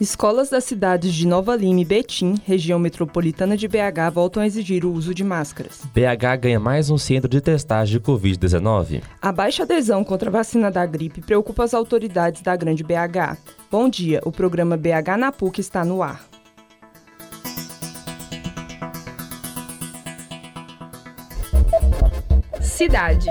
Escolas das cidades de Nova Lima e Betim, região metropolitana de BH, voltam a exigir o uso de máscaras. BH ganha mais um centro de testagem de Covid-19. A baixa adesão contra a vacina da gripe preocupa as autoridades da Grande BH. Bom dia, o programa BH na PUC está no ar. Cidade.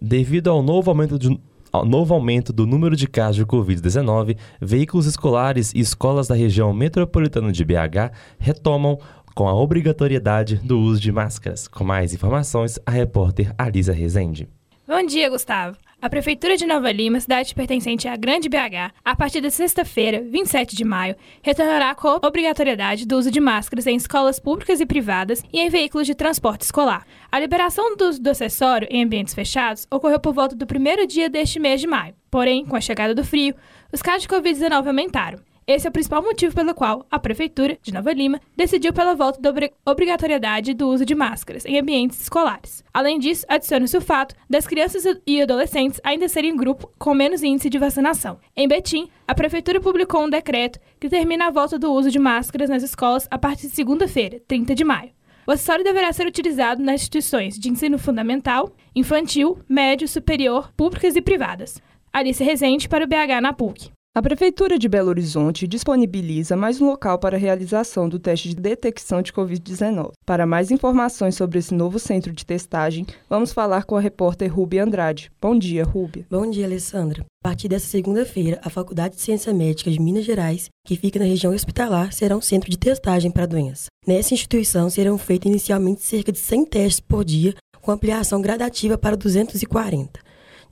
Devido ao novo aumento de novo aumento do número de casos de Covid-19, veículos escolares e escolas da região metropolitana de BH retomam com a obrigatoriedade do uso de máscaras. Com mais informações, a repórter Alisa Rezende. Bom dia, Gustavo. A Prefeitura de Nova Lima, cidade pertencente à Grande BH, a partir de sexta-feira, 27 de maio, retornará com a obrigatoriedade do uso de máscaras em escolas públicas e privadas e em veículos de transporte escolar. A liberação do, do acessório em ambientes fechados ocorreu por volta do primeiro dia deste mês de maio. Porém, com a chegada do frio, os casos de Covid-19 aumentaram. Esse é o principal motivo pelo qual a Prefeitura de Nova Lima decidiu pela volta da obrigatoriedade do uso de máscaras em ambientes escolares. Além disso, adiciona-se o fato das crianças e adolescentes ainda serem grupo com menos índice de vacinação. Em Betim, a Prefeitura publicou um decreto que termina a volta do uso de máscaras nas escolas a partir de segunda-feira, 30 de maio. O acessório deverá ser utilizado nas instituições de ensino fundamental, infantil, médio, superior, públicas e privadas. Alice Rezende para o BH na PUC. A Prefeitura de Belo Horizonte disponibiliza mais um local para a realização do teste de detecção de Covid-19. Para mais informações sobre esse novo centro de testagem, vamos falar com a repórter Rúbia Andrade. Bom dia, Rúbia. Bom dia, Alessandra. A partir dessa segunda-feira, a Faculdade de Ciência Médica de Minas Gerais, que fica na região hospitalar, será um centro de testagem para a doença. Nessa instituição serão feitos inicialmente cerca de 100 testes por dia, com ampliação gradativa para 240.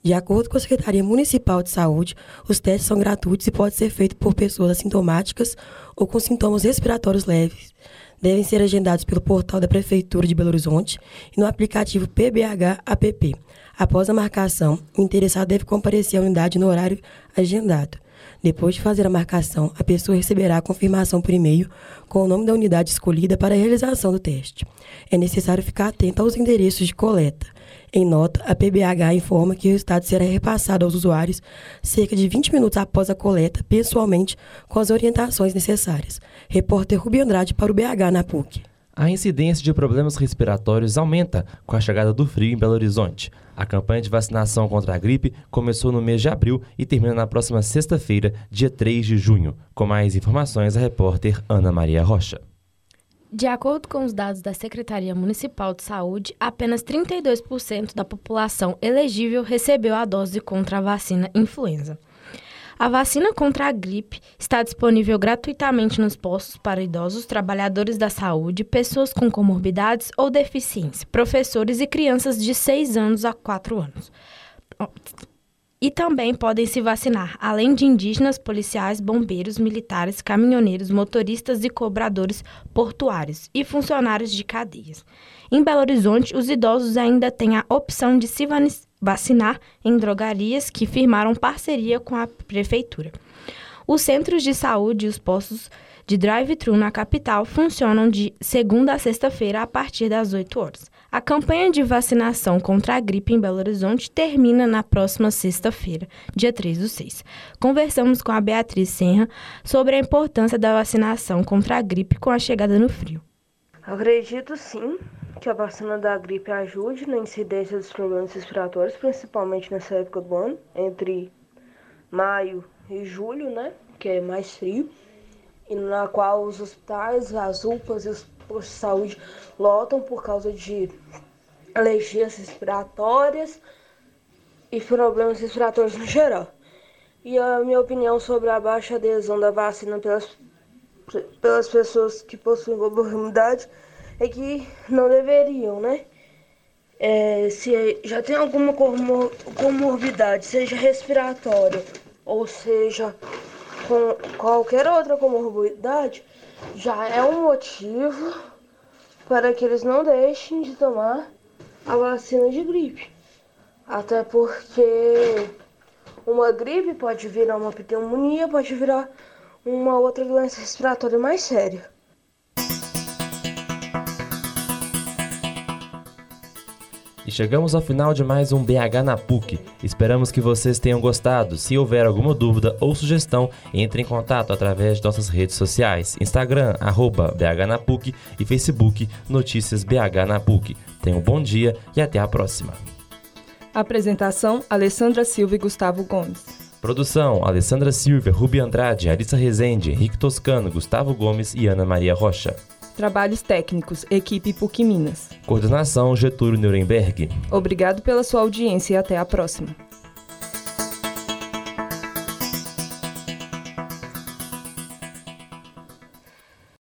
De acordo com a Secretaria Municipal de Saúde, os testes são gratuitos e podem ser feitos por pessoas assintomáticas ou com sintomas respiratórios leves. Devem ser agendados pelo portal da Prefeitura de Belo Horizonte e no aplicativo PBH-APP. Após a marcação, o interessado deve comparecer à unidade no horário agendado. Depois de fazer a marcação, a pessoa receberá a confirmação por e-mail com o nome da unidade escolhida para a realização do teste. É necessário ficar atento aos endereços de coleta. Em nota, a PBH informa que o resultado será repassado aos usuários cerca de 20 minutos após a coleta, pessoalmente, com as orientações necessárias. Repórter Rubi Andrade para o BH na PUC. A incidência de problemas respiratórios aumenta com a chegada do frio em Belo Horizonte. A campanha de vacinação contra a gripe começou no mês de abril e termina na próxima sexta-feira, dia 3 de junho. Com mais informações, a repórter Ana Maria Rocha. De acordo com os dados da Secretaria Municipal de Saúde, apenas 32% da população elegível recebeu a dose contra a vacina influenza. A vacina contra a gripe está disponível gratuitamente nos postos para idosos, trabalhadores da saúde, pessoas com comorbidades ou deficiência, professores e crianças de 6 anos a 4 anos. E também podem se vacinar, além de indígenas, policiais, bombeiros, militares, caminhoneiros, motoristas e cobradores portuários e funcionários de cadeias. Em Belo Horizonte, os idosos ainda têm a opção de se vacinar em drogarias que firmaram parceria com a prefeitura. Os centros de saúde e os postos de drive-thru na capital funcionam de segunda a sexta-feira a partir das 8 horas. A campanha de vacinação contra a gripe em Belo Horizonte termina na próxima sexta-feira, dia 3 do 6. Conversamos com a Beatriz Senra sobre a importância da vacinação contra a gripe com a chegada no frio. Acredito sim que a vacina da gripe ajude na incidência dos problemas respiratórios, principalmente nessa época do ano, entre maio e julho, né, que é mais frio, e na qual os hospitais, as UPAs e os postos de saúde lotam por causa de alergias respiratórias e problemas respiratórios no geral. E a minha opinião sobre a baixa adesão da vacina pelas, pelas pessoas que possuem comorbidade é que não deveriam, né? É, se já tem alguma comor comorbidade, seja respiratória ou seja com qualquer outra comorbidade, já é um motivo para que eles não deixem de tomar a vacina de gripe. Até porque uma gripe pode virar uma pneumonia, pode virar uma outra doença respiratória mais séria. E chegamos ao final de mais um BH na PUC. Esperamos que vocês tenham gostado. Se houver alguma dúvida ou sugestão, entre em contato através de nossas redes sociais: Instagram, arroba BH na PUC e Facebook Notícias BH na PUC. Tenham um bom dia e até a próxima. Apresentação: Alessandra Silva e Gustavo Gomes. Produção: Alessandra Silva, Rubi Andrade, Arissa Rezende, Henrique Toscano, Gustavo Gomes e Ana Maria Rocha. Trabalhos técnicos, equipe PUC Minas. Coordenação: Getúlio Nuremberg. Obrigado pela sua audiência e até a próxima.